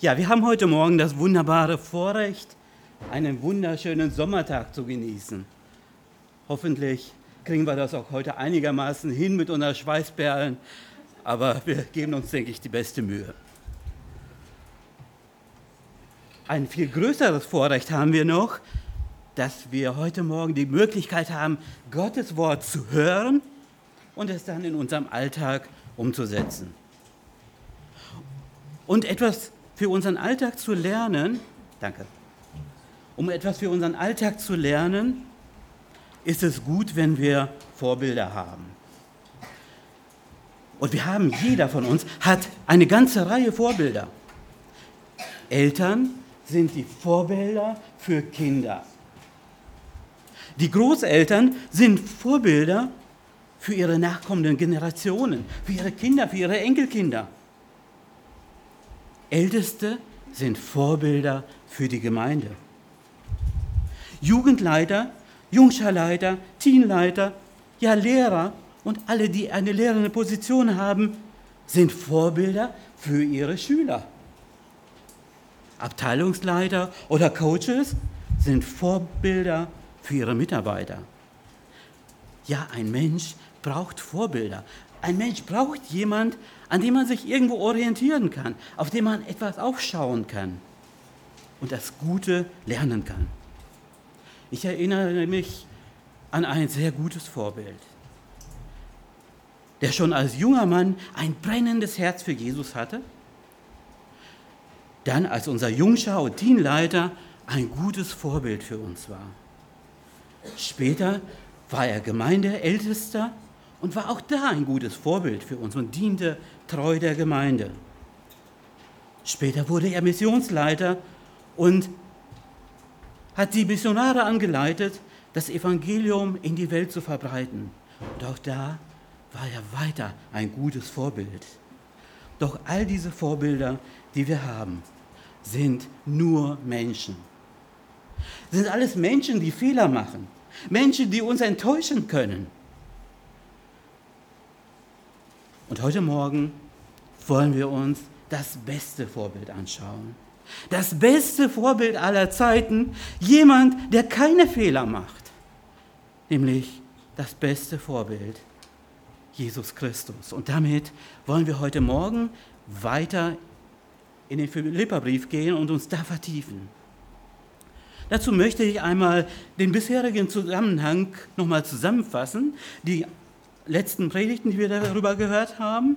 Ja, wir haben heute Morgen das wunderbare Vorrecht, einen wunderschönen Sommertag zu genießen. Hoffentlich kriegen wir das auch heute einigermaßen hin mit unseren Schweißperlen, aber wir geben uns, denke ich, die beste Mühe. Ein viel größeres Vorrecht haben wir noch, dass wir heute Morgen die Möglichkeit haben, Gottes Wort zu hören und es dann in unserem Alltag umzusetzen. Und etwas für unseren Alltag zu lernen, danke, um etwas für unseren Alltag zu lernen, ist es gut, wenn wir Vorbilder haben. Und wir haben, jeder von uns hat eine ganze Reihe Vorbilder. Eltern sind die Vorbilder für Kinder. Die Großeltern sind Vorbilder für ihre nachkommenden Generationen, für ihre Kinder, für ihre Enkelkinder. Älteste sind Vorbilder für die Gemeinde. Jugendleiter, Jungscharleiter, Teenleiter, ja Lehrer und alle, die eine lehrende Position haben, sind Vorbilder für ihre Schüler. Abteilungsleiter oder Coaches sind Vorbilder für ihre Mitarbeiter. Ja, ein Mensch braucht Vorbilder. Ein Mensch braucht jemand, an dem man sich irgendwo orientieren kann, auf dem man etwas aufschauen kann und das Gute lernen kann. Ich erinnere mich an ein sehr gutes Vorbild, der schon als junger Mann ein brennendes Herz für Jesus hatte, dann als unser Jungschau und Teamleiter ein gutes Vorbild für uns war. Später war er Gemeindeältester und war auch da ein gutes Vorbild für uns und diente treu der Gemeinde. Später wurde er Missionsleiter und hat die Missionare angeleitet, das Evangelium in die Welt zu verbreiten. Und auch da war er weiter ein gutes Vorbild. Doch all diese Vorbilder, die wir haben, sind nur Menschen. Sind alles Menschen, die Fehler machen. Menschen, die uns enttäuschen können. Und heute Morgen wollen wir uns das beste Vorbild anschauen. Das beste Vorbild aller Zeiten, jemand, der keine Fehler macht, nämlich das beste Vorbild, Jesus Christus. Und damit wollen wir heute Morgen weiter in den Philipperbrief gehen und uns da vertiefen. Dazu möchte ich einmal den bisherigen Zusammenhang nochmal zusammenfassen, die letzten Predigten, die wir darüber gehört haben.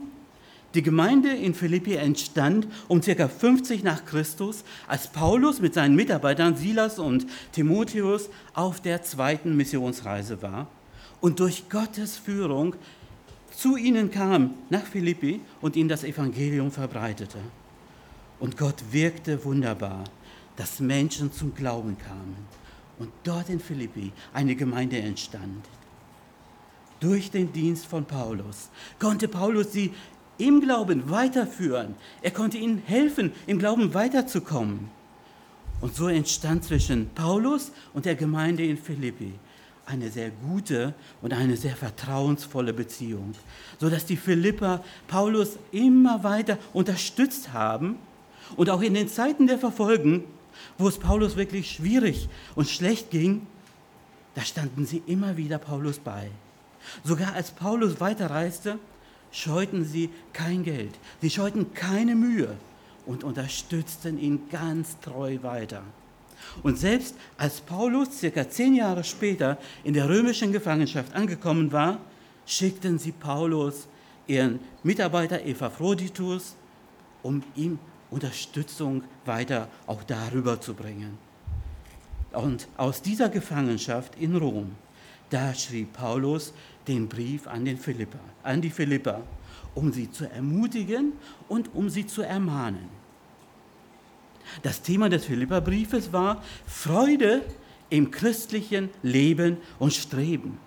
Die Gemeinde in Philippi entstand um ca. 50 nach Christus, als Paulus mit seinen Mitarbeitern Silas und Timotheus auf der zweiten Missionsreise war und durch Gottes Führung zu ihnen kam nach Philippi und ihnen das Evangelium verbreitete. Und Gott wirkte wunderbar, dass Menschen zum Glauben kamen und dort in Philippi eine Gemeinde entstand durch den Dienst von Paulus konnte Paulus sie im Glauben weiterführen. Er konnte ihnen helfen, im Glauben weiterzukommen. Und so entstand zwischen Paulus und der Gemeinde in Philippi eine sehr gute und eine sehr vertrauensvolle Beziehung, sodass die Philipper Paulus immer weiter unterstützt haben und auch in den Zeiten der Verfolgung, wo es Paulus wirklich schwierig und schlecht ging, da standen sie immer wieder Paulus bei. Sogar als Paulus weiterreiste, scheuten sie kein Geld, sie scheuten keine Mühe und unterstützten ihn ganz treu weiter. Und selbst als Paulus circa zehn Jahre später in der römischen Gefangenschaft angekommen war, schickten sie Paulus ihren Mitarbeiter Epaphroditus, um ihm Unterstützung weiter auch darüber zu bringen. Und aus dieser Gefangenschaft in Rom, da schrieb Paulus den Brief an, den Philippa, an die Philipper, um sie zu ermutigen und um sie zu ermahnen. Das Thema des Philipperbriefes war Freude im christlichen Leben und Streben.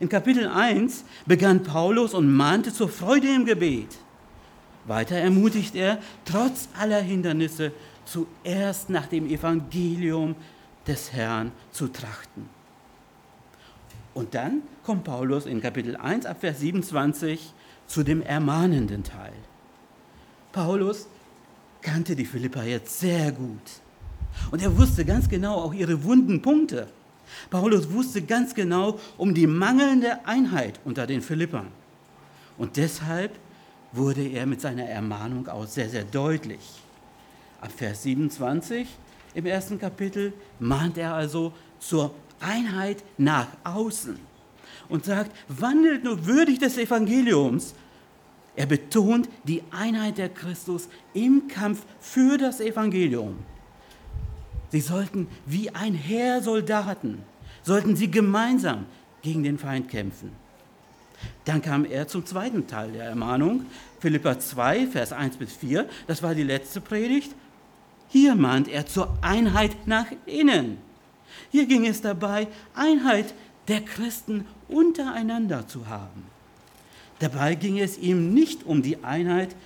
In Kapitel 1 begann Paulus und mahnte zur Freude im Gebet. Weiter ermutigt er, trotz aller Hindernisse zuerst nach dem Evangelium des Herrn zu trachten. Und dann kommt Paulus in Kapitel 1 ab Vers 27 zu dem ermahnenden Teil. Paulus kannte die Philippa jetzt sehr gut. Und er wusste ganz genau auch ihre wunden Punkte. Paulus wusste ganz genau um die mangelnde Einheit unter den Philippern. Und deshalb wurde er mit seiner Ermahnung auch sehr, sehr deutlich. Ab Vers 27 im ersten Kapitel mahnt er also zur Einheit nach außen und sagt, wandelt nur würdig des Evangeliums. Er betont die Einheit der Christus im Kampf für das Evangelium. Sie sollten wie ein Heer Soldaten, sollten sie gemeinsam gegen den Feind kämpfen. Dann kam er zum zweiten Teil der Ermahnung, Philippa 2, Vers 1 bis 4, das war die letzte Predigt. Hier mahnt er zur Einheit nach innen. Hier ging es dabei, Einheit der Christen untereinander zu haben. Dabei ging es ihm nicht um die Einheit,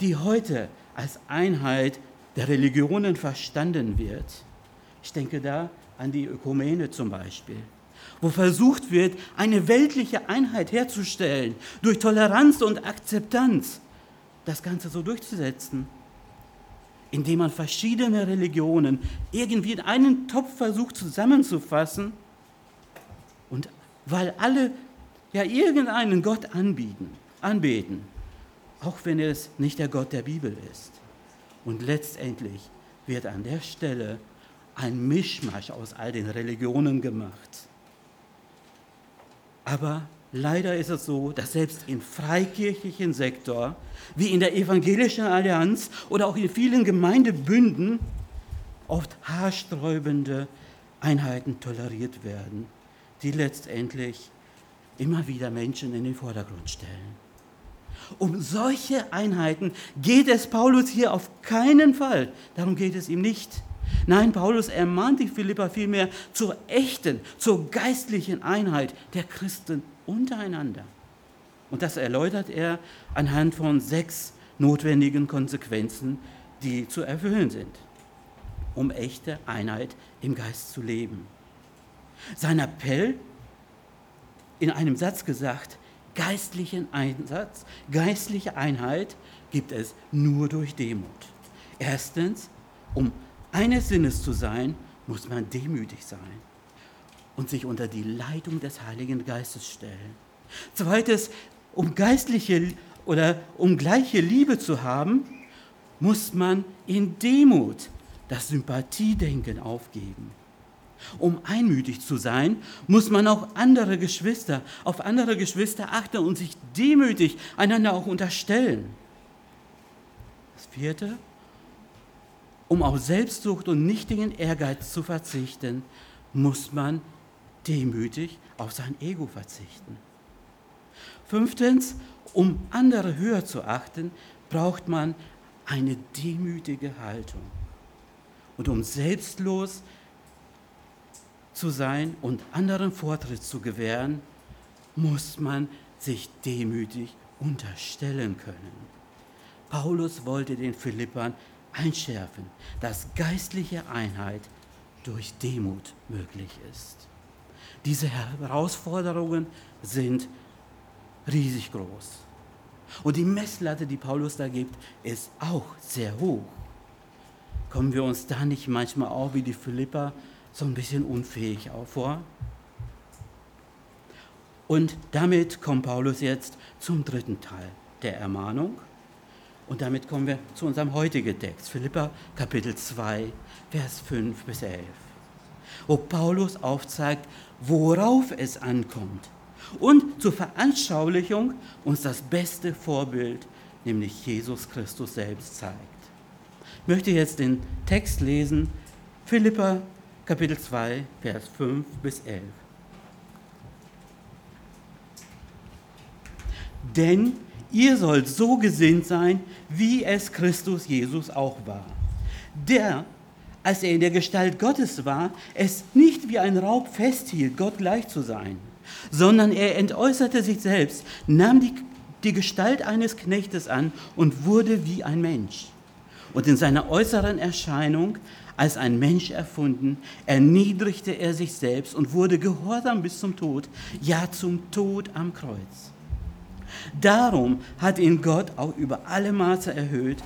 die heute als Einheit der Religionen verstanden wird. Ich denke da an die Ökumene zum Beispiel, wo versucht wird, eine weltliche Einheit herzustellen, durch Toleranz und Akzeptanz das Ganze so durchzusetzen, indem man verschiedene Religionen irgendwie in einen Topf versucht zusammenzufassen und weil alle ja irgendeinen Gott anbieten, anbeten, auch wenn es nicht der Gott der Bibel ist. Und letztendlich wird an der Stelle ein Mischmasch aus all den Religionen gemacht. Aber leider ist es so, dass selbst im freikirchlichen Sektor, wie in der evangelischen Allianz oder auch in vielen Gemeindebünden, oft haarsträubende Einheiten toleriert werden, die letztendlich immer wieder Menschen in den Vordergrund stellen. Um solche Einheiten geht es Paulus hier auf keinen Fall. Darum geht es ihm nicht. Nein, Paulus ermahnt die Philippa vielmehr zur echten, zur geistlichen Einheit der Christen untereinander. Und das erläutert er anhand von sechs notwendigen Konsequenzen, die zu erfüllen sind, um echte Einheit im Geist zu leben. Sein Appell, in einem Satz gesagt, geistlichen Einsatz, geistliche Einheit gibt es nur durch Demut. Erstens, um eines Sinnes zu sein, muss man demütig sein und sich unter die Leitung des Heiligen Geistes stellen. Zweitens, um geistliche oder um gleiche Liebe zu haben, muss man in Demut das Sympathiedenken aufgeben. Um einmütig zu sein, muss man auch andere Geschwister, auf andere Geschwister achten und sich demütig einander auch unterstellen. Das vierte, um auf Selbstsucht und nichtigen Ehrgeiz zu verzichten, muss man demütig auf sein Ego verzichten. Fünftens, um andere höher zu achten, braucht man eine demütige Haltung. Und um selbstlos zu sein und anderen Vortritt zu gewähren, muss man sich demütig unterstellen können. Paulus wollte den Philippern einschärfen, dass geistliche Einheit durch Demut möglich ist. Diese Herausforderungen sind riesig groß. Und die Messlatte, die Paulus da gibt, ist auch sehr hoch. Kommen wir uns da nicht manchmal auch wie die Philippa so ein bisschen unfähig auch vor? Und damit kommt Paulus jetzt zum dritten Teil der Ermahnung. Und damit kommen wir zu unserem heutigen Text, Philippa Kapitel 2, Vers 5 bis 11, wo Paulus aufzeigt, worauf es ankommt und zur Veranschaulichung uns das beste Vorbild, nämlich Jesus Christus selbst zeigt. Ich möchte jetzt den Text lesen, Philippa Kapitel 2, Vers 5 bis 11. Denn Ihr sollt so gesinnt sein, wie es Christus Jesus auch war. Der, als er in der Gestalt Gottes war, es nicht wie ein Raub festhielt, Gott gleich zu sein, sondern er entäußerte sich selbst, nahm die, die Gestalt eines Knechtes an und wurde wie ein Mensch. Und in seiner äußeren Erscheinung als ein Mensch erfunden, erniedrigte er sich selbst und wurde gehorsam bis zum Tod, ja zum Tod am Kreuz. Darum hat ihn Gott auch über alle Maße erhöht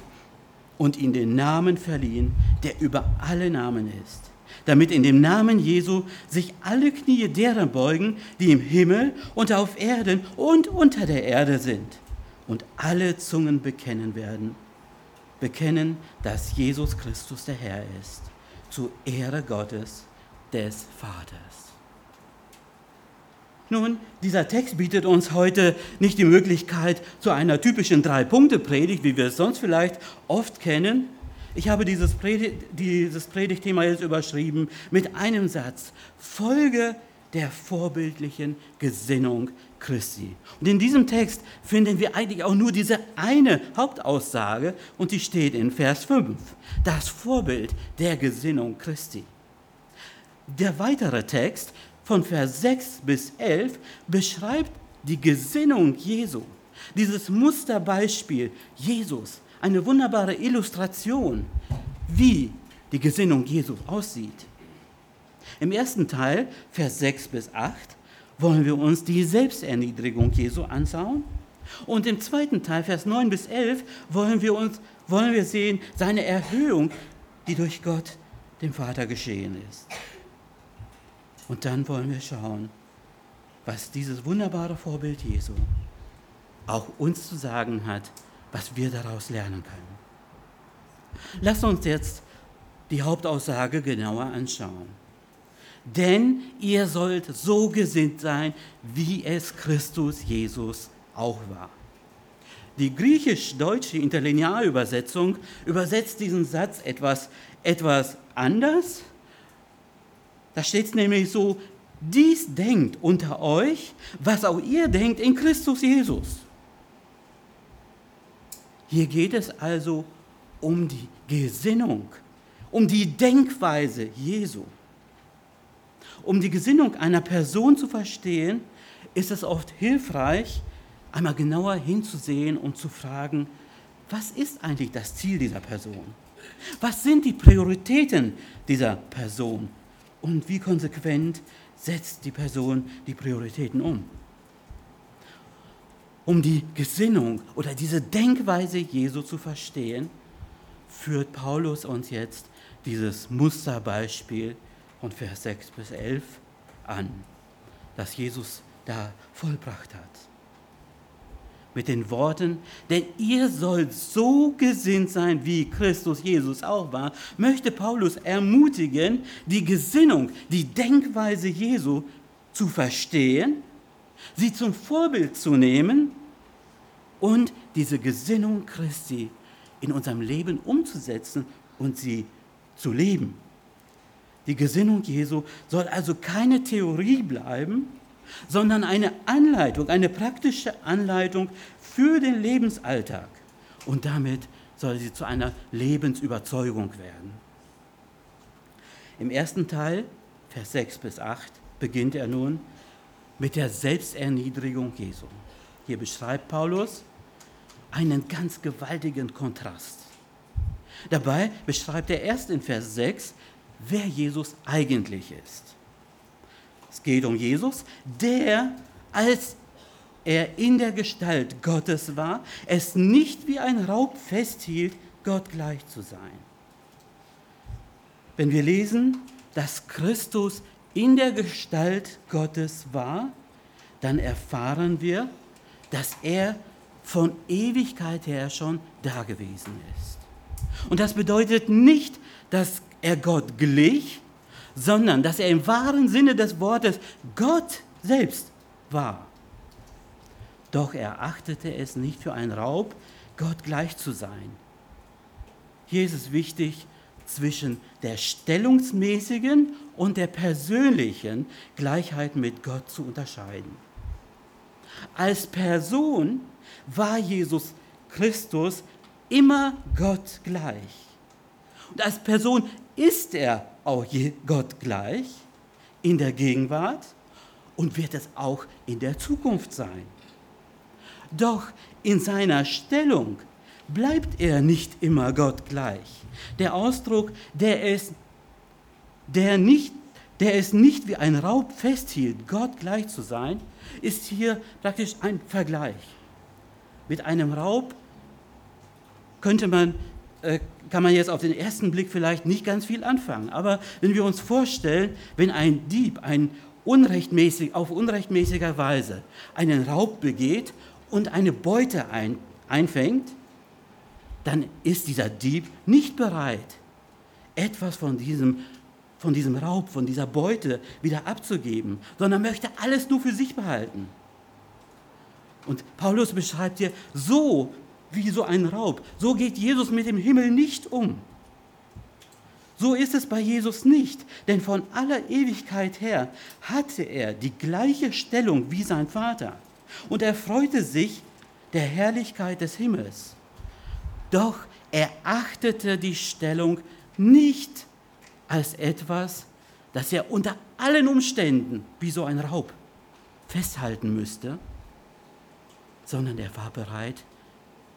und ihm den Namen verliehen, der über alle Namen ist, damit in dem Namen Jesu sich alle Knie derer beugen, die im Himmel und auf Erden und unter der Erde sind, und alle Zungen bekennen werden, bekennen, dass Jesus Christus der Herr ist, zu Ehre Gottes, des Vaters. Nun, dieser Text bietet uns heute nicht die Möglichkeit zu einer typischen Drei-Punkte-Predigt, wie wir es sonst vielleicht oft kennen. Ich habe dieses, Predigt, dieses Predigtthema jetzt überschrieben mit einem Satz. Folge der vorbildlichen Gesinnung Christi. Und in diesem Text finden wir eigentlich auch nur diese eine Hauptaussage und die steht in Vers 5. Das Vorbild der Gesinnung Christi. Der weitere Text von Vers 6 bis 11 beschreibt die Gesinnung Jesu. Dieses Musterbeispiel Jesus, eine wunderbare Illustration, wie die Gesinnung Jesu aussieht. Im ersten Teil, Vers 6 bis 8, wollen wir uns die Selbsterniedrigung Jesu anschauen. Und im zweiten Teil, Vers 9 bis 11, wollen wir, uns, wollen wir sehen seine Erhöhung, die durch Gott, dem Vater, geschehen ist. Und dann wollen wir schauen, was dieses wunderbare Vorbild Jesu auch uns zu sagen hat, was wir daraus lernen können. Lass uns jetzt die Hauptaussage genauer anschauen. Denn ihr sollt so gesinnt sein, wie es Christus Jesus auch war. Die griechisch-deutsche Interlinearübersetzung übersetzt diesen Satz etwas, etwas anders da steht es nämlich so, dies denkt unter euch, was auch ihr denkt in Christus Jesus. Hier geht es also um die Gesinnung, um die Denkweise Jesu. Um die Gesinnung einer Person zu verstehen, ist es oft hilfreich, einmal genauer hinzusehen und zu fragen, was ist eigentlich das Ziel dieser Person? Was sind die Prioritäten dieser Person? Und wie konsequent setzt die Person die Prioritäten um. Um die Gesinnung oder diese Denkweise Jesu zu verstehen, führt Paulus uns jetzt dieses Musterbeispiel von Vers 6 bis 11 an, das Jesus da vollbracht hat mit den Worten, denn ihr sollt so gesinnt sein, wie Christus Jesus auch war, möchte Paulus ermutigen, die Gesinnung, die Denkweise Jesu zu verstehen, sie zum Vorbild zu nehmen und diese Gesinnung Christi in unserem Leben umzusetzen und sie zu leben. Die Gesinnung Jesu soll also keine Theorie bleiben, sondern eine Anleitung, eine praktische Anleitung für den Lebensalltag. Und damit soll sie zu einer Lebensüberzeugung werden. Im ersten Teil, Vers 6 bis 8, beginnt er nun mit der Selbsterniedrigung Jesu. Hier beschreibt Paulus einen ganz gewaltigen Kontrast. Dabei beschreibt er erst in Vers 6, wer Jesus eigentlich ist. Es geht um Jesus, der, als er in der Gestalt Gottes war, es nicht wie ein Raub festhielt, Gott gleich zu sein. Wenn wir lesen, dass Christus in der Gestalt Gottes war, dann erfahren wir, dass er von Ewigkeit her schon da gewesen ist. Und das bedeutet nicht, dass er Gott glich, sondern dass er im wahren Sinne des Wortes Gott selbst war. Doch er achtete es nicht für einen Raub, Gott gleich zu sein. Hier ist es wichtig, zwischen der stellungsmäßigen und der persönlichen Gleichheit mit Gott zu unterscheiden. Als Person war Jesus Christus immer Gott gleich. Und als Person ist er auch Gott gleich in der Gegenwart und wird es auch in der Zukunft sein. Doch in seiner Stellung bleibt er nicht immer Gott gleich. Der Ausdruck, der es, der nicht, der es nicht wie ein Raub festhielt, Gott gleich zu sein, ist hier praktisch ein Vergleich. Mit einem Raub könnte man kann man jetzt auf den ersten Blick vielleicht nicht ganz viel anfangen. Aber wenn wir uns vorstellen, wenn ein Dieb ein unrechtmäßig, auf unrechtmäßiger Weise einen Raub begeht und eine Beute ein, einfängt, dann ist dieser Dieb nicht bereit, etwas von diesem, von diesem Raub, von dieser Beute wieder abzugeben, sondern möchte alles nur für sich behalten. Und Paulus beschreibt hier, so wie so ein Raub, so geht Jesus mit dem Himmel nicht um. So ist es bei Jesus nicht, denn von aller Ewigkeit her hatte er die gleiche Stellung wie sein Vater und er freute sich der Herrlichkeit des Himmels. Doch er achtete die Stellung nicht als etwas, das er unter allen Umständen wie so ein Raub festhalten müsste, sondern er war bereit,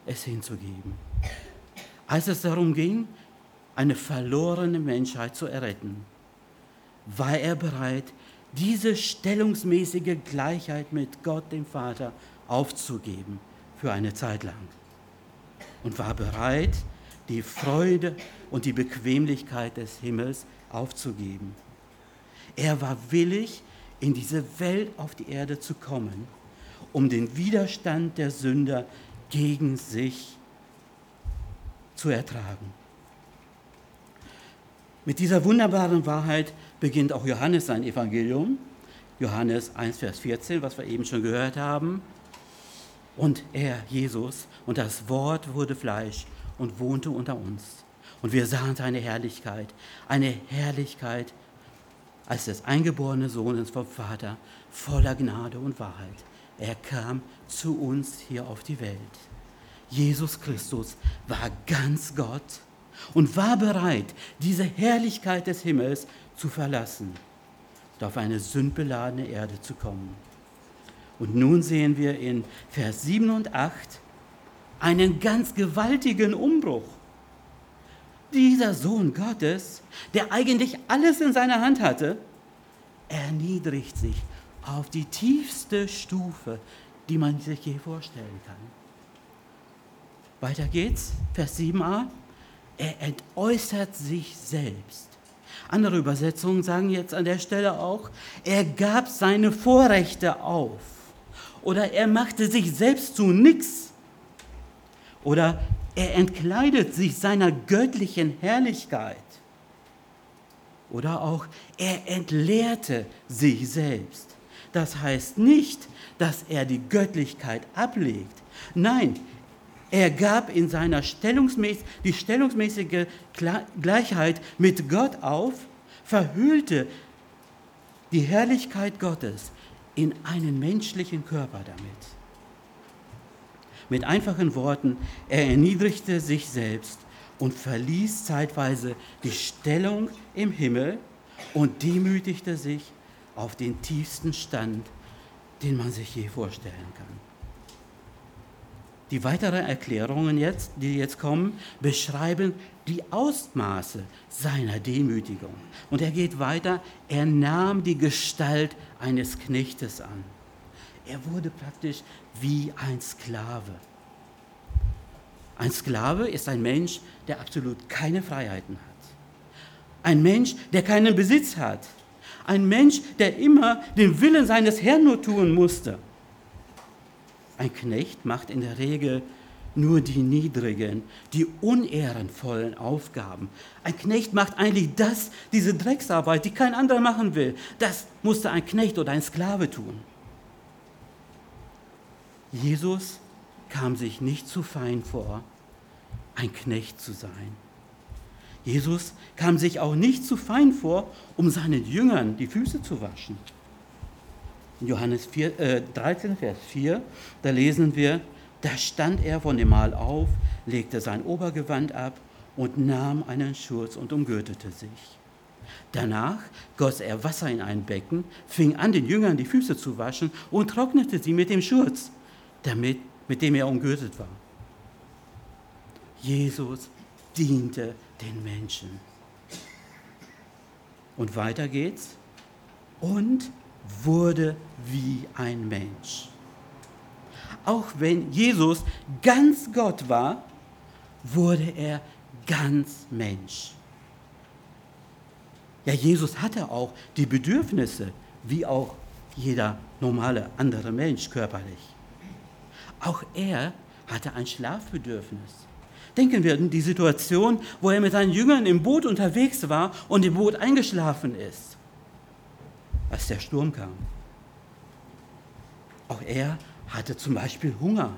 es hinzugeben. Als es darum ging, eine verlorene Menschheit zu erretten, war er bereit, diese stellungsmäßige Gleichheit mit Gott, dem Vater, aufzugeben für eine Zeit lang. Und war bereit, die Freude und die Bequemlichkeit des Himmels aufzugeben. Er war willig, in diese Welt auf die Erde zu kommen, um den Widerstand der Sünder gegen sich zu ertragen. Mit dieser wunderbaren Wahrheit beginnt auch Johannes sein Evangelium. Johannes 1, Vers 14, was wir eben schon gehört haben. Und er, Jesus, und das Wort wurde Fleisch und wohnte unter uns. Und wir sahen seine Herrlichkeit, eine Herrlichkeit als des eingeborenen Sohnes vom Vater, voller Gnade und Wahrheit. Er kam zu uns hier auf die Welt. Jesus Christus war ganz Gott und war bereit, diese Herrlichkeit des Himmels zu verlassen und auf eine sündbeladene Erde zu kommen. Und nun sehen wir in Vers 7 und 8 einen ganz gewaltigen Umbruch. Dieser Sohn Gottes, der eigentlich alles in seiner Hand hatte, erniedrigt sich auf die tiefste Stufe, die man sich je vorstellen kann. Weiter geht's, Vers 7a. Er entäußert sich selbst. Andere Übersetzungen sagen jetzt an der Stelle auch, er gab seine Vorrechte auf. Oder er machte sich selbst zu nichts. Oder er entkleidet sich seiner göttlichen Herrlichkeit. Oder auch er entleerte sich selbst. Das heißt nicht, dass er die Göttlichkeit ablegt. Nein, er gab in seiner Stellungsmäß die stellungsmäßige Gleichheit mit Gott auf, verhüllte die Herrlichkeit Gottes in einen menschlichen Körper damit. Mit einfachen Worten, er erniedrigte sich selbst und verließ zeitweise die Stellung im Himmel und demütigte sich auf den tiefsten Stand, den man sich je vorstellen kann. Die weiteren Erklärungen jetzt, die jetzt kommen, beschreiben die Ausmaße seiner Demütigung. Und er geht weiter, er nahm die Gestalt eines Knechtes an. Er wurde praktisch wie ein Sklave. Ein Sklave ist ein Mensch, der absolut keine Freiheiten hat. Ein Mensch, der keinen Besitz hat. Ein Mensch, der immer den Willen seines Herrn nur tun musste. Ein Knecht macht in der Regel nur die niedrigen, die unehrenvollen Aufgaben. Ein Knecht macht eigentlich das, diese Drecksarbeit, die kein anderer machen will. Das musste ein Knecht oder ein Sklave tun. Jesus kam sich nicht zu fein vor, ein Knecht zu sein. Jesus kam sich auch nicht zu fein vor, um seinen Jüngern die Füße zu waschen. In Johannes 4, äh, 13, Vers 4, da lesen wir, da stand er von dem Mahl auf, legte sein Obergewand ab und nahm einen Schurz und umgürtete sich. Danach goss er Wasser in ein Becken, fing an, den Jüngern die Füße zu waschen und trocknete sie mit dem Schurz, damit, mit dem er umgürtet war. Jesus diente den Menschen. Und weiter geht's. Und wurde wie ein Mensch. Auch wenn Jesus ganz Gott war, wurde er ganz Mensch. Ja, Jesus hatte auch die Bedürfnisse, wie auch jeder normale andere Mensch körperlich. Auch er hatte ein Schlafbedürfnis. Denken wir an die Situation, wo er mit seinen Jüngern im Boot unterwegs war und im Boot eingeschlafen ist, als der Sturm kam. Auch er hatte zum Beispiel Hunger.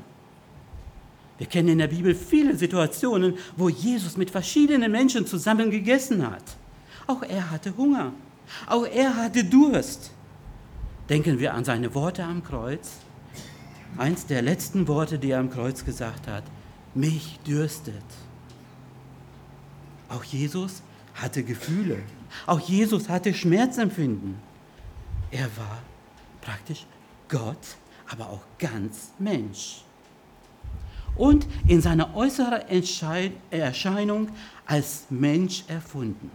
Wir kennen in der Bibel viele Situationen, wo Jesus mit verschiedenen Menschen zusammen gegessen hat. Auch er hatte Hunger. Auch er hatte Durst. Denken wir an seine Worte am Kreuz. Eins der letzten Worte, die er am Kreuz gesagt hat mich dürstet. Auch Jesus hatte Gefühle. Auch Jesus hatte Schmerzempfinden. Er war praktisch Gott, aber auch ganz Mensch. Und in seiner äußeren Erscheinung als Mensch erfunden.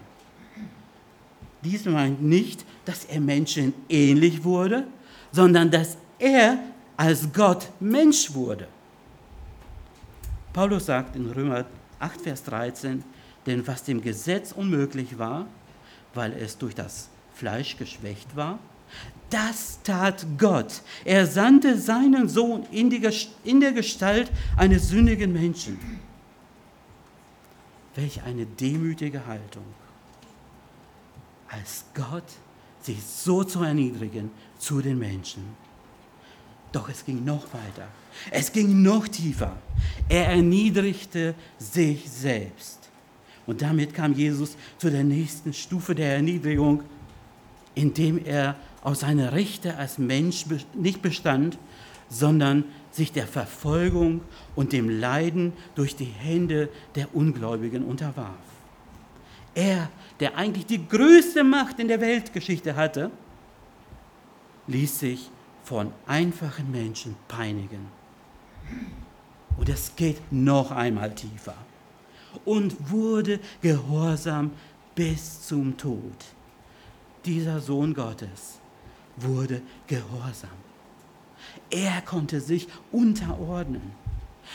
Dies meint nicht, dass er Menschen ähnlich wurde, sondern dass er als Gott Mensch wurde. Paulus sagt in Römer 8, Vers 13, denn was dem Gesetz unmöglich war, weil es durch das Fleisch geschwächt war, das tat Gott. Er sandte seinen Sohn in, die, in der Gestalt eines sündigen Menschen. Welch eine demütige Haltung. Als Gott sich so zu erniedrigen zu den Menschen. Doch es ging noch weiter. Es ging noch tiefer. Er erniedrigte sich selbst. Und damit kam Jesus zu der nächsten Stufe der Erniedrigung, indem er aus seiner Rechte als Mensch nicht bestand, sondern sich der Verfolgung und dem Leiden durch die Hände der Ungläubigen unterwarf. Er, der eigentlich die größte Macht in der Weltgeschichte hatte, ließ sich von einfachen Menschen peinigen. Und es geht noch einmal tiefer. Und wurde gehorsam bis zum Tod. Dieser Sohn Gottes wurde gehorsam. Er konnte sich unterordnen.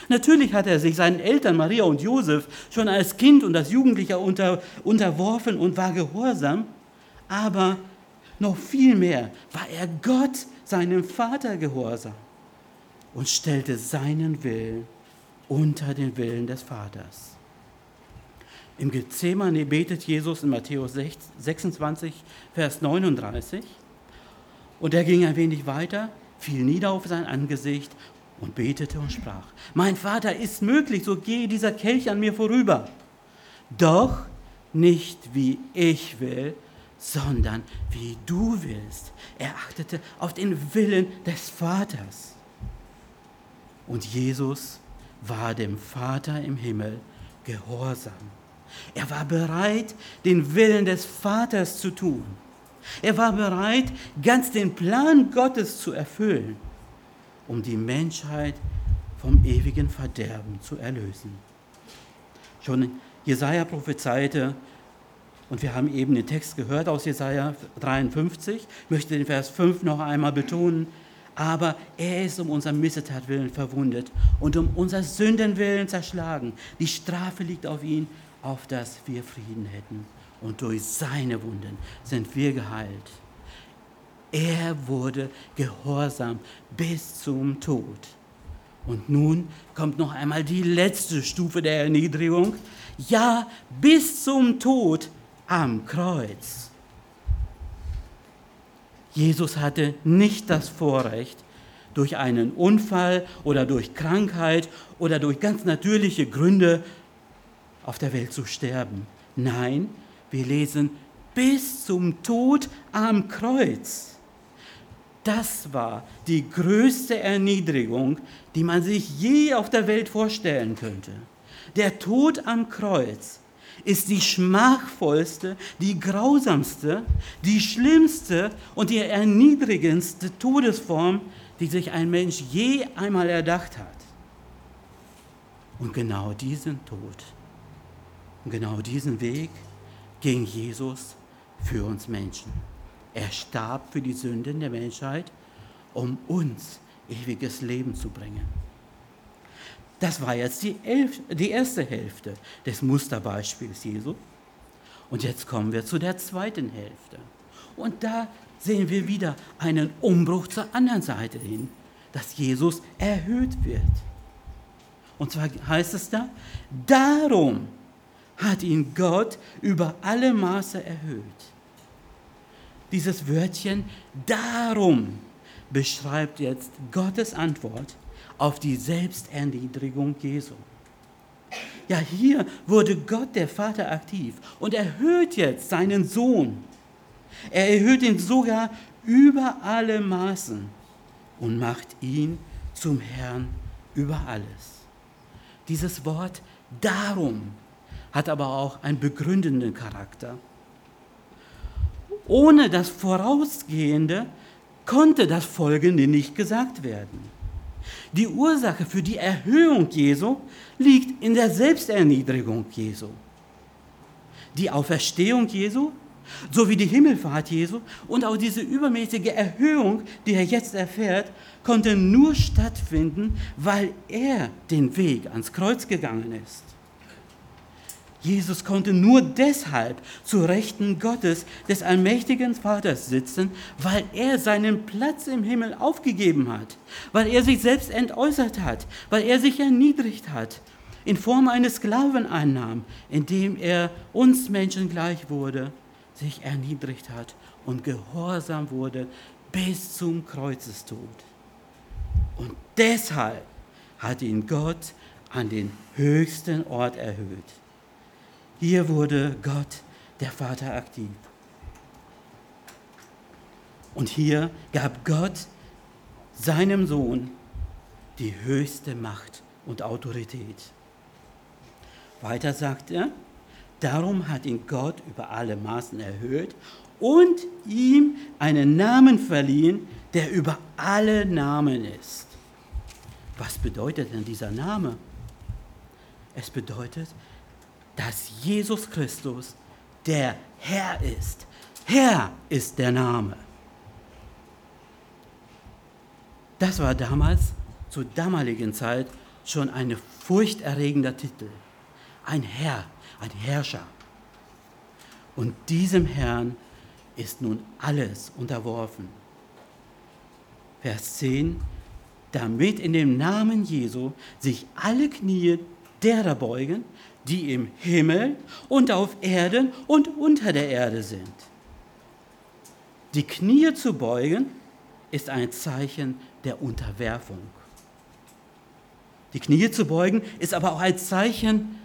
Natürlich hat er sich seinen Eltern Maria und Josef schon als Kind und als Jugendlicher unter, unterworfen und war gehorsam, aber noch viel mehr war er Gott, seinem Vater, gehorsam und stellte seinen Willen unter den Willen des Vaters. Im Gethsemane betet Jesus in Matthäus 26, Vers 39. Und er ging ein wenig weiter, fiel nieder auf sein Angesicht und betete und sprach, mein Vater, ist möglich, so gehe dieser Kelch an mir vorüber. Doch nicht wie ich will, sondern wie du willst. Er achtete auf den Willen des Vaters. Und Jesus war dem Vater im Himmel gehorsam. Er war bereit, den Willen des Vaters zu tun. Er war bereit, ganz den Plan Gottes zu erfüllen, um die Menschheit vom ewigen Verderben zu erlösen. Schon Jesaja prophezeite, und wir haben eben den Text gehört aus Jesaja 53, ich möchte den Vers 5 noch einmal betonen aber er ist um unser Missetat willen verwundet und um unser Sünden willen zerschlagen. Die Strafe liegt auf ihn, auf dass wir Frieden hätten. Und durch seine Wunden sind wir geheilt. Er wurde gehorsam bis zum Tod. Und nun kommt noch einmal die letzte Stufe der Erniedrigung. Ja, bis zum Tod am Kreuz. Jesus hatte nicht das Vorrecht, durch einen Unfall oder durch Krankheit oder durch ganz natürliche Gründe auf der Welt zu sterben. Nein, wir lesen bis zum Tod am Kreuz. Das war die größte Erniedrigung, die man sich je auf der Welt vorstellen könnte. Der Tod am Kreuz ist die schmachvollste, die grausamste, die schlimmste und die erniedrigendste Todesform, die sich ein Mensch je einmal erdacht hat. Und genau diesen Tod, genau diesen Weg ging Jesus für uns Menschen. Er starb für die Sünden der Menschheit, um uns ewiges Leben zu bringen. Das war jetzt die, Elf die erste Hälfte des Musterbeispiels Jesu. Und jetzt kommen wir zu der zweiten Hälfte. Und da sehen wir wieder einen Umbruch zur anderen Seite hin, dass Jesus erhöht wird. Und zwar heißt es da, darum hat ihn Gott über alle Maße erhöht. Dieses Wörtchen darum beschreibt jetzt Gottes Antwort auf die Selbsterniedrigung Jesu. Ja, hier wurde Gott der Vater aktiv und erhöht jetzt seinen Sohn. Er erhöht ihn sogar über alle Maßen und macht ihn zum Herrn über alles. Dieses Wort darum hat aber auch einen begründenden Charakter. Ohne das Vorausgehende konnte das Folgende nicht gesagt werden. Die Ursache für die Erhöhung Jesu liegt in der Selbsterniedrigung Jesu. Die Auferstehung Jesu sowie die Himmelfahrt Jesu und auch diese übermäßige Erhöhung, die er jetzt erfährt, konnte nur stattfinden, weil er den Weg ans Kreuz gegangen ist. Jesus konnte nur deshalb zu Rechten Gottes, des allmächtigen Vaters sitzen, weil er seinen Platz im Himmel aufgegeben hat, weil er sich selbst entäußert hat, weil er sich erniedrigt hat, in Form eines Sklaven einnahm, indem er uns Menschen gleich wurde, sich erniedrigt hat und gehorsam wurde bis zum Kreuzestod. Und deshalb hat ihn Gott an den höchsten Ort erhöht. Hier wurde Gott, der Vater, aktiv. Und hier gab Gott seinem Sohn die höchste Macht und Autorität. Weiter sagt er, darum hat ihn Gott über alle Maßen erhöht und ihm einen Namen verliehen, der über alle Namen ist. Was bedeutet denn dieser Name? Es bedeutet, dass Jesus Christus der Herr ist. Herr ist der Name. Das war damals, zur damaligen Zeit, schon ein furchterregender Titel. Ein Herr, ein Herrscher. Und diesem Herrn ist nun alles unterworfen. Vers 10, damit in dem Namen Jesu sich alle Knie derer beugen, die im Himmel und auf Erden und unter der Erde sind. Die Knie zu beugen ist ein Zeichen der Unterwerfung. Die Knie zu beugen ist aber auch ein Zeichen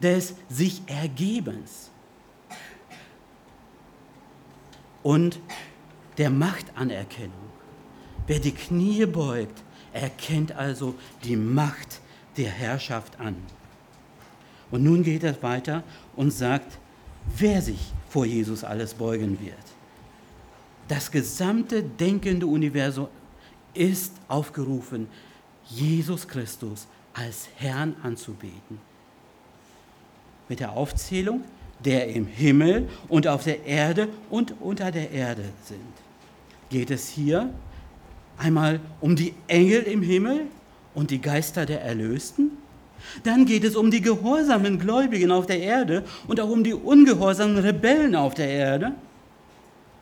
des sich Ergebens und der Machtanerkennung. Wer die Knie beugt, erkennt also die Macht der Herrschaft an. Und nun geht er weiter und sagt, wer sich vor Jesus alles beugen wird. Das gesamte denkende Universum ist aufgerufen, Jesus Christus als Herrn anzubeten. Mit der Aufzählung der im Himmel und auf der Erde und unter der Erde sind. Geht es hier einmal um die Engel im Himmel, und die Geister der Erlösten? Dann geht es um die gehorsamen Gläubigen auf der Erde und auch um die ungehorsamen Rebellen auf der Erde.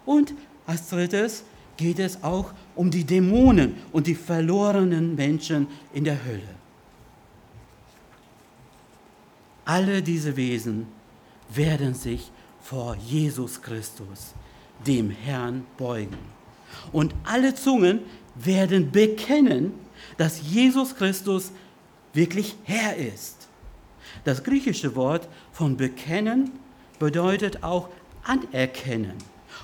Und als drittes geht es auch um die Dämonen und die verlorenen Menschen in der Hölle. Alle diese Wesen werden sich vor Jesus Christus, dem Herrn, beugen. Und alle Zungen werden bekennen, dass Jesus Christus wirklich Herr ist. Das griechische Wort von bekennen bedeutet auch anerkennen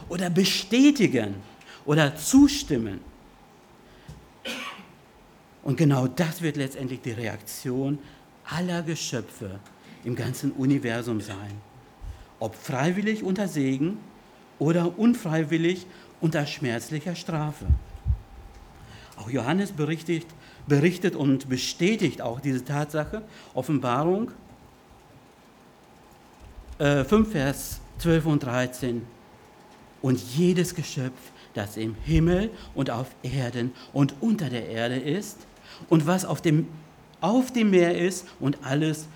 oder bestätigen oder zustimmen. Und genau das wird letztendlich die Reaktion aller Geschöpfe im ganzen Universum sein. Ob freiwillig unter Segen oder unfreiwillig unter schmerzlicher Strafe. Auch Johannes berichtet, berichtet und bestätigt auch diese Tatsache. Offenbarung äh, 5, Vers 12 und 13. Und jedes Geschöpf, das im Himmel und auf Erden und unter der Erde ist, und was auf dem, auf dem Meer ist und alles,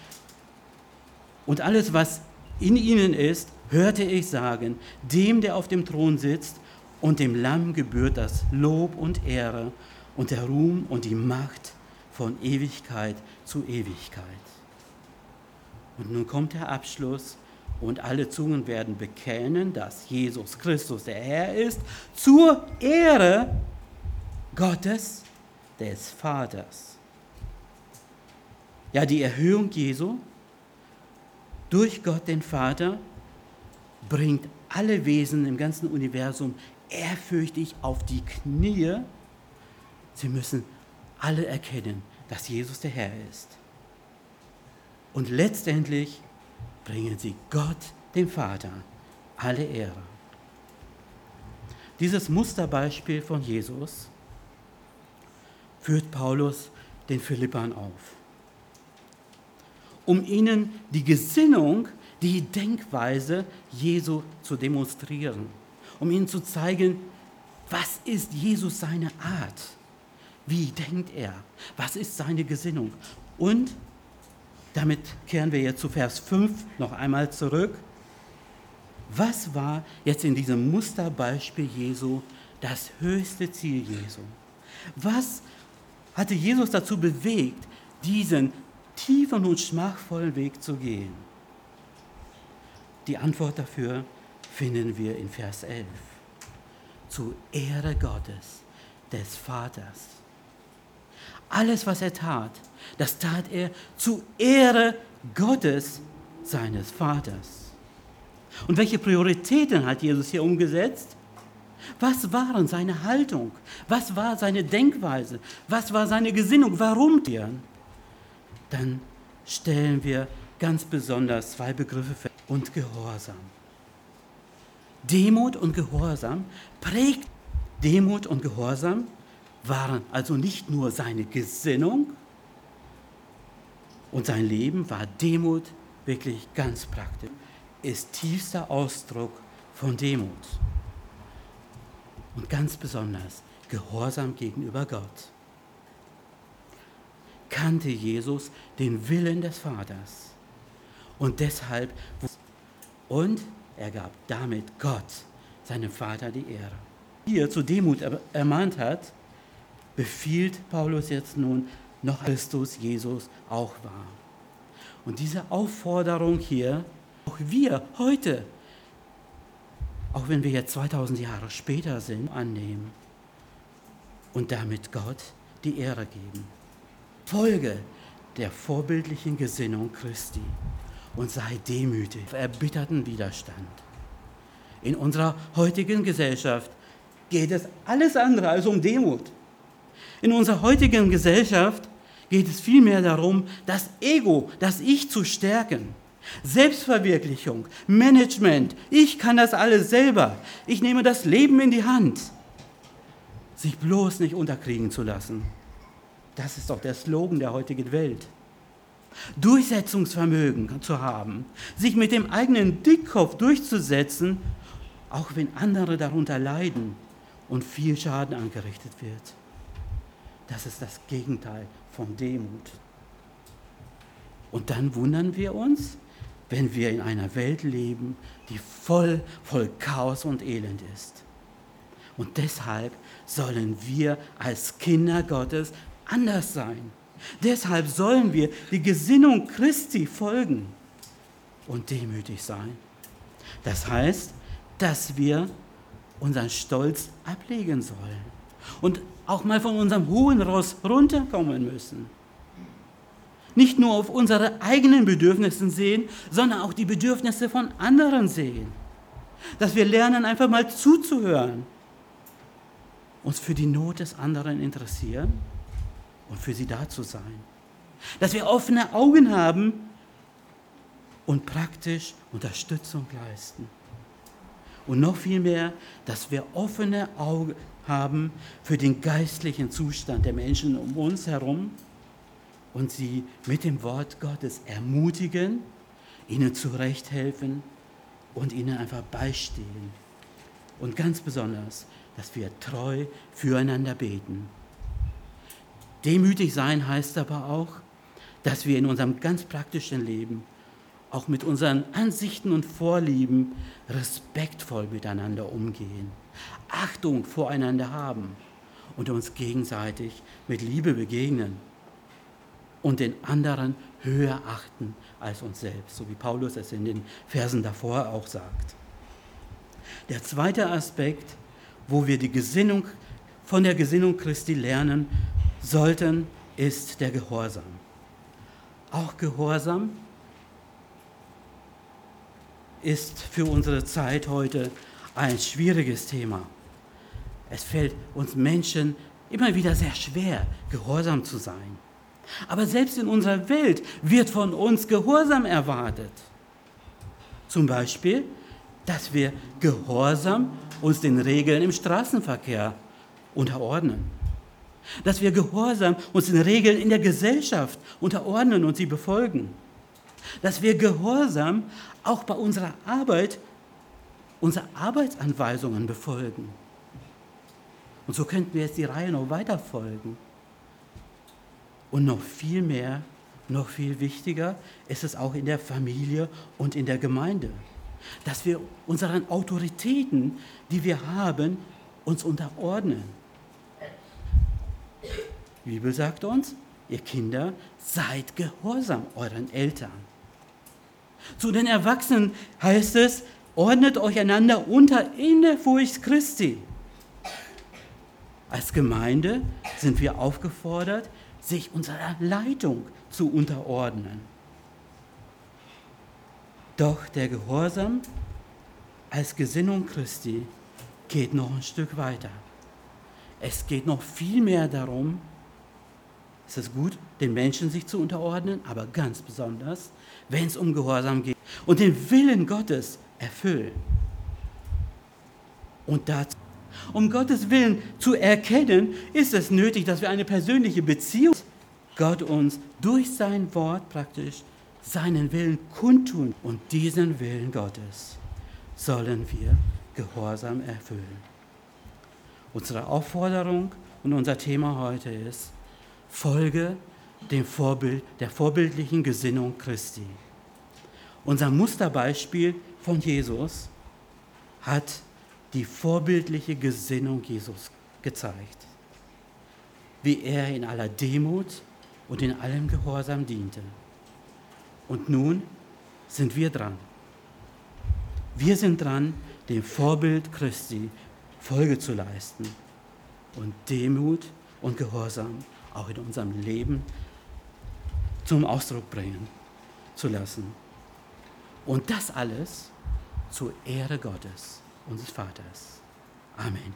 und alles, was in ihnen ist, hörte ich sagen, dem, der auf dem Thron sitzt und dem Lamm gebührt das Lob und Ehre und der Ruhm und die Macht von Ewigkeit zu Ewigkeit. Und nun kommt der Abschluss und alle Zungen werden bekennen, dass Jesus Christus der Herr ist, zur Ehre Gottes, des Vaters. Ja, die Erhöhung Jesu durch Gott den Vater bringt alle Wesen im ganzen Universum ehrfürchtig auf die Knie. Sie müssen alle erkennen, dass Jesus der Herr ist. Und letztendlich bringen sie Gott, dem Vater, alle Ehre. Dieses Musterbeispiel von Jesus führt Paulus den Philippern auf, um ihnen die Gesinnung, die Denkweise Jesu zu demonstrieren, um ihnen zu zeigen, was ist Jesus seine Art, wie denkt er, was ist seine Gesinnung und damit kehren wir jetzt zu Vers 5 noch einmal zurück. Was war jetzt in diesem Musterbeispiel Jesu das höchste Ziel Jesu? Was hatte Jesus dazu bewegt, diesen tiefen und schmachvollen Weg zu gehen? Die Antwort dafür finden wir in Vers 11. Zu Ehre Gottes, des Vaters. Alles, was er tat, das tat er zu Ehre Gottes, seines Vaters. Und welche Prioritäten hat Jesus hier umgesetzt? Was waren seine Haltung? Was war seine Denkweise? Was war seine Gesinnung? Warum wir? Dann stellen wir ganz besonders zwei Begriffe fest. Und Gehorsam. Demut und Gehorsam prägt Demut und Gehorsam waren also nicht nur seine Gesinnung und sein Leben war Demut wirklich ganz praktisch, ist tiefster Ausdruck von Demut. Und ganz besonders Gehorsam gegenüber Gott. Kannte Jesus den Willen des Vaters und deshalb und er gab damit Gott, seinem Vater, die Ehre. Hier zu Demut ermahnt hat, befiehlt Paulus jetzt nun, noch Christus Jesus auch war. Und diese Aufforderung hier, auch wir heute, auch wenn wir jetzt 2000 Jahre später sind, annehmen und damit Gott die Ehre geben. Folge der vorbildlichen Gesinnung Christi und sei demütig, erbitterten Widerstand. In unserer heutigen Gesellschaft geht es alles andere als um Demut. In unserer heutigen Gesellschaft geht es vielmehr darum, das Ego, das Ich zu stärken. Selbstverwirklichung, Management, ich kann das alles selber. Ich nehme das Leben in die Hand. Sich bloß nicht unterkriegen zu lassen. Das ist doch der Slogan der heutigen Welt. Durchsetzungsvermögen zu haben, sich mit dem eigenen Dickkopf durchzusetzen, auch wenn andere darunter leiden und viel Schaden angerichtet wird. Das ist das Gegenteil von Demut. Und dann wundern wir uns, wenn wir in einer Welt leben, die voll, voll Chaos und Elend ist. Und deshalb sollen wir als Kinder Gottes anders sein. Deshalb sollen wir die Gesinnung Christi folgen und demütig sein. Das heißt, dass wir unseren Stolz ablegen sollen und auch mal von unserem hohen Ross runterkommen müssen. Nicht nur auf unsere eigenen Bedürfnisse sehen, sondern auch die Bedürfnisse von anderen sehen. Dass wir lernen, einfach mal zuzuhören, uns für die Not des anderen interessieren und für sie da zu sein. Dass wir offene Augen haben und praktisch Unterstützung leisten. Und noch viel mehr, dass wir offene Augen haben für den geistlichen Zustand der Menschen um uns herum und sie mit dem Wort Gottes ermutigen, ihnen zurechthelfen und ihnen einfach beistehen. Und ganz besonders, dass wir treu füreinander beten. Demütig sein heißt aber auch, dass wir in unserem ganz praktischen Leben, auch mit unseren Ansichten und Vorlieben, respektvoll miteinander umgehen, Achtung voreinander haben und uns gegenseitig mit Liebe begegnen und den anderen höher achten als uns selbst, so wie Paulus es in den Versen davor auch sagt. Der zweite Aspekt, wo wir die Gesinnung von der Gesinnung Christi lernen sollten, ist der Gehorsam. Auch Gehorsam ist für unsere Zeit heute ein schwieriges Thema. Es fällt uns Menschen immer wieder sehr schwer, gehorsam zu sein. Aber selbst in unserer Welt wird von uns Gehorsam erwartet. Zum Beispiel, dass wir gehorsam uns den Regeln im Straßenverkehr unterordnen. Dass wir gehorsam uns den Regeln in der Gesellschaft unterordnen und sie befolgen. Dass wir gehorsam auch bei unserer Arbeit unsere Arbeitsanweisungen befolgen. Und so könnten wir jetzt die Reihe noch weiter folgen. Und noch viel mehr, noch viel wichtiger ist es auch in der Familie und in der Gemeinde, dass wir unseren Autoritäten, die wir haben, uns unterordnen. Die Bibel sagt uns, ihr Kinder, seid gehorsam euren Eltern. Zu den Erwachsenen heißt es, ordnet euch einander unter in der Furcht Christi. Als Gemeinde sind wir aufgefordert, sich unserer Leitung zu unterordnen. Doch der Gehorsam als Gesinnung Christi geht noch ein Stück weiter. Es geht noch viel mehr darum, es ist gut, den Menschen sich zu unterordnen, aber ganz besonders, wenn es um Gehorsam geht und den Willen Gottes erfüllen. Und dazu um Gottes Willen zu erkennen, ist es nötig, dass wir eine persönliche Beziehung Gott uns durch sein Wort praktisch seinen Willen kundtun. Und diesen Willen Gottes sollen wir gehorsam erfüllen. Unsere Aufforderung und unser Thema heute ist, folge dem Vorbild, der vorbildlichen Gesinnung Christi. Unser Musterbeispiel von Jesus hat die vorbildliche Gesinnung Jesus gezeigt, wie er in aller Demut und in allem Gehorsam diente. Und nun sind wir dran. Wir sind dran, dem Vorbild Christi Folge zu leisten und Demut und Gehorsam auch in unserem Leben zum Ausdruck bringen zu lassen. Und das alles zur Ehre Gottes unseres Vaters. Amen.